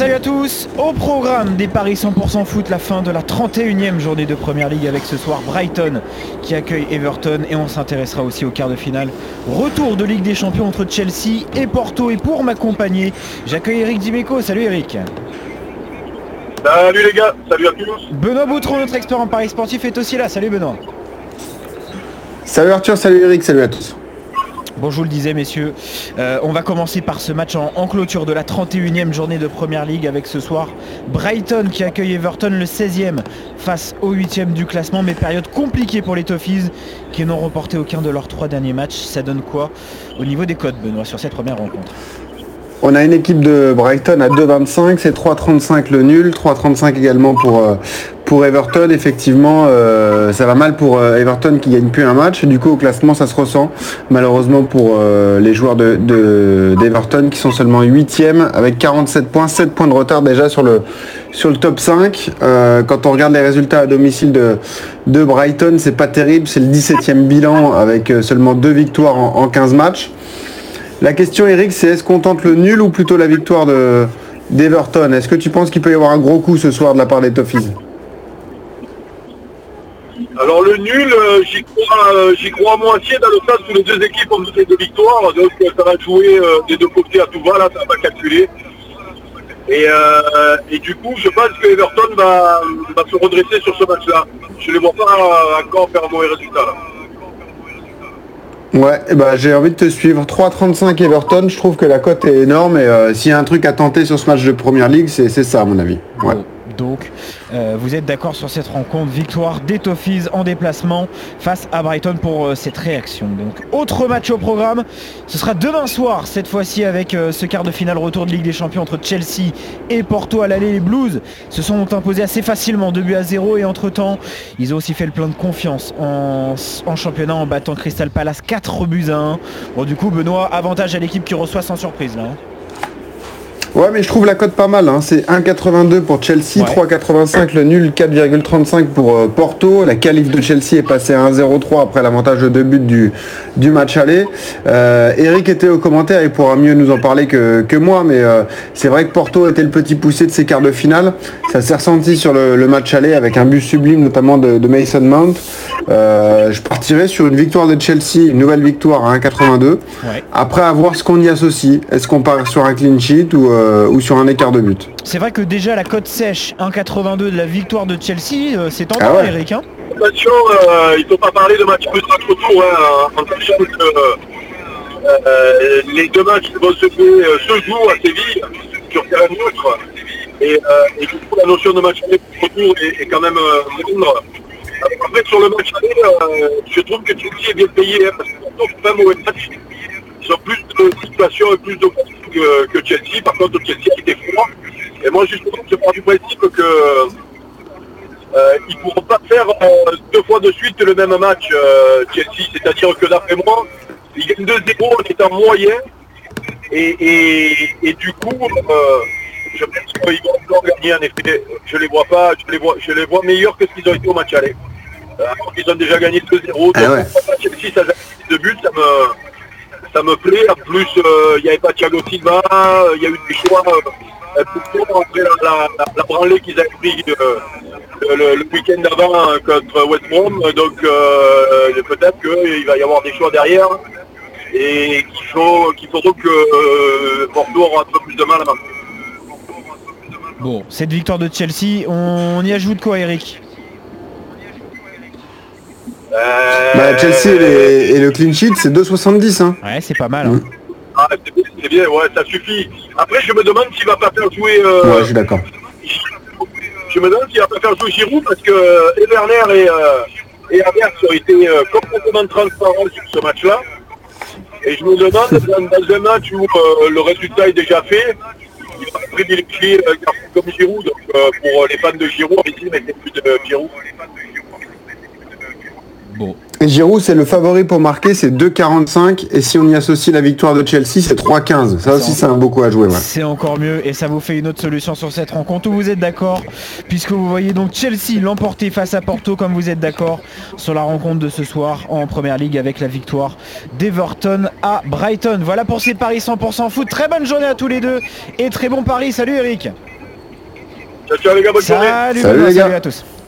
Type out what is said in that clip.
Salut à tous Au programme des Paris 100% foot, la fin de la 31e journée de Première Ligue avec ce soir Brighton qui accueille Everton et on s'intéressera aussi au quart de finale. Retour de Ligue des Champions entre Chelsea et Porto et pour m'accompagner, j'accueille Eric Dimeco. Salut Eric Salut les gars, salut à tous Benoît Boutron, notre expert en Paris sportif, est aussi là. Salut Benoît Salut Arthur, salut Eric, salut à tous Bon, je vous le disais, messieurs, euh, on va commencer par ce match en, clôture de la 31e journée de Première Ligue avec ce soir Brighton qui accueille Everton le 16e face au 8e du classement, mais période compliquée pour les Toffees qui n'ont remporté aucun de leurs trois derniers matchs. Ça donne quoi au niveau des codes, Benoît, sur cette première rencontre? On a une équipe de Brighton à 2,25, c'est 3,35 le nul, 3,35 également pour, euh, pour Everton. Effectivement, euh, ça va mal pour euh, Everton qui gagne plus un match. Du coup, au classement, ça se ressent. Malheureusement pour les joueurs d'Everton de, qui sont seulement 8e avec 47 points, 7 points de retard déjà sur le, sur le top 5. quand on regarde les résultats à domicile de, de Brighton, c'est pas terrible. C'est le 17e bilan avec seulement deux victoires en, en 15 matchs. La question, Eric, c'est est-ce qu'on tente le nul ou plutôt la victoire d'Everton? Est-ce que tu penses qu'il peut y avoir un gros coup ce soir de la part des Toffees? Alors le nul, euh, j'y crois, euh, j'y crois à moitié dans le sens où les deux équipes ont fait deux victoires, donc euh, ça va jouer des deux côtés à tout va, là ça va calculer. Et, et, du coup, je pense que Everton va, va se redresser sur ce match-là. Je ne les vois pas encore faire un mauvais résultat. Là. Ouais, bah, j'ai envie de te suivre. 3,35 Everton, je trouve que la cote est énorme et euh, s'il y a un truc à tenter sur ce match de Première Ligue, c'est ça à mon avis. Ouais. Donc, euh, vous êtes d'accord sur cette rencontre. Victoire des en déplacement face à Brighton pour euh, cette réaction. Donc, autre match au programme. Ce sera demain soir, cette fois-ci avec euh, ce quart de finale retour de Ligue des Champions entre Chelsea et Porto à l'aller. Les Blues se sont imposés assez facilement, 2 buts à 0. Et entre-temps, ils ont aussi fait le plein de confiance en, championnat en battant Crystal Palace 4 buts à 1. Bon, du coup, Benoît, avantage à l'équipe qui reçoit sans surprise là. Hein. Ouais, mais je trouve la cote pas mal. Hein. C'est 1,82 pour Chelsea, 3,85 le nul, 4,35 pour euh, Porto. La qualif de Chelsea est passée à 1,03 après l'avantage de deux buts du, du match aller. Euh, Eric était au commentaire, il pourra mieux nous en parler que, moi, mais euh, c'est vrai que Porto était le petit poussé de ses quarts de finale. Ça s'est ressenti sur le, match aller avec un but sublime, notamment de, Mason Mount. je partirais sur une victoire de Chelsea, une nouvelle victoire à 1,82. Après, à voir ce qu'on y associe. Est-ce qu'on part sur un clean sheet ou euh, ou sur un écart de but. C'est vrai que déjà la cote sèche 1,82 de la victoire de Chelsea, euh, c'est en ah Eric. Hein Attention, euh, il ne faut pas parler de match plus notre tour, hein, en sachant que les deux matchs vont se jouer ce jour à Séville, sur terrain neutre. Et, et, du coup, la notion de match retour est, est quand même moindre. Après, sur le match aller, je trouve que Chelsea est bien payé, hein, parce que c'est pas mauvais match. Chelsea. Par contre, Chelsea a été froid. Et moi, justement, je pars du principe que euh, ils ne pourront pas faire euh, deux fois de suite le même match, euh, Chelsea. C'est-à-dire que d'après moi, ils gagnent 2-0 en étant moyen. Et, du coup, je pense qu'ils vont encore gagner en effet. Je les vois pas, je les vois, je les vois meilleurs que ce qu'ils ont été au match aller. alors qu'ils ont déjà gagné 2-0. Ah Chelsea, ça a de buts, ça me ça me plaît. En plus, euh, il n'y avait pas Thiago Silva, euh, il y a eu des choix euh, pour après la, la, branlée qu'ils avaient pris le, week-end d'avant contre West Brom. Donc peut-être qu'il va y avoir des choix derrière et qu'il faut qu'il faudra que Bordeaux aura un peu plus de mal à. Bon, cette victoire de Chelsea, on y ajoute quoi Eric? Euh, bah, Chelsea et, le clean sheet, c'est 2,70. Hein. Ouais, c'est pas mal. Hein. Ah, c'est bien, ouais, ça suffit. Après, je me demande s'il va pas faire jouer. Euh, ouais, je suis d'accord. Je me demande s'il va pas faire jouer Giroud parce que euh, Werner et, euh, et ont été complètement transparents sur ce match-là. Et je me demande, dans, un match où le résultat est déjà fait, il va privilégier euh, comme Giroud. Donc, pour les fans de Giroud, on mais plus de Giroud. Et Giroud, c'est le favori pour marquer, c'est 2,45. Et si on y associe la victoire de Chelsea, c'est 3,15. Ça aussi, c'est un beau coup à jouer. C'est encore mieux. Et ça vous fait une autre solution sur cette rencontre où vous êtes d'accord. Puisque vous voyez donc Chelsea l'emporter face à Porto, comme vous êtes d'accord, sur la rencontre de ce soir en Première Ligue avec la victoire d'Everton à Brighton. Voilà pour ces paris 100% foot. Très bonne journée à tous les deux. Et très bon pari. Salut Eric. Ciao, ciao les gars, bonne journée. Salut, Salut, les gars. salut à tous.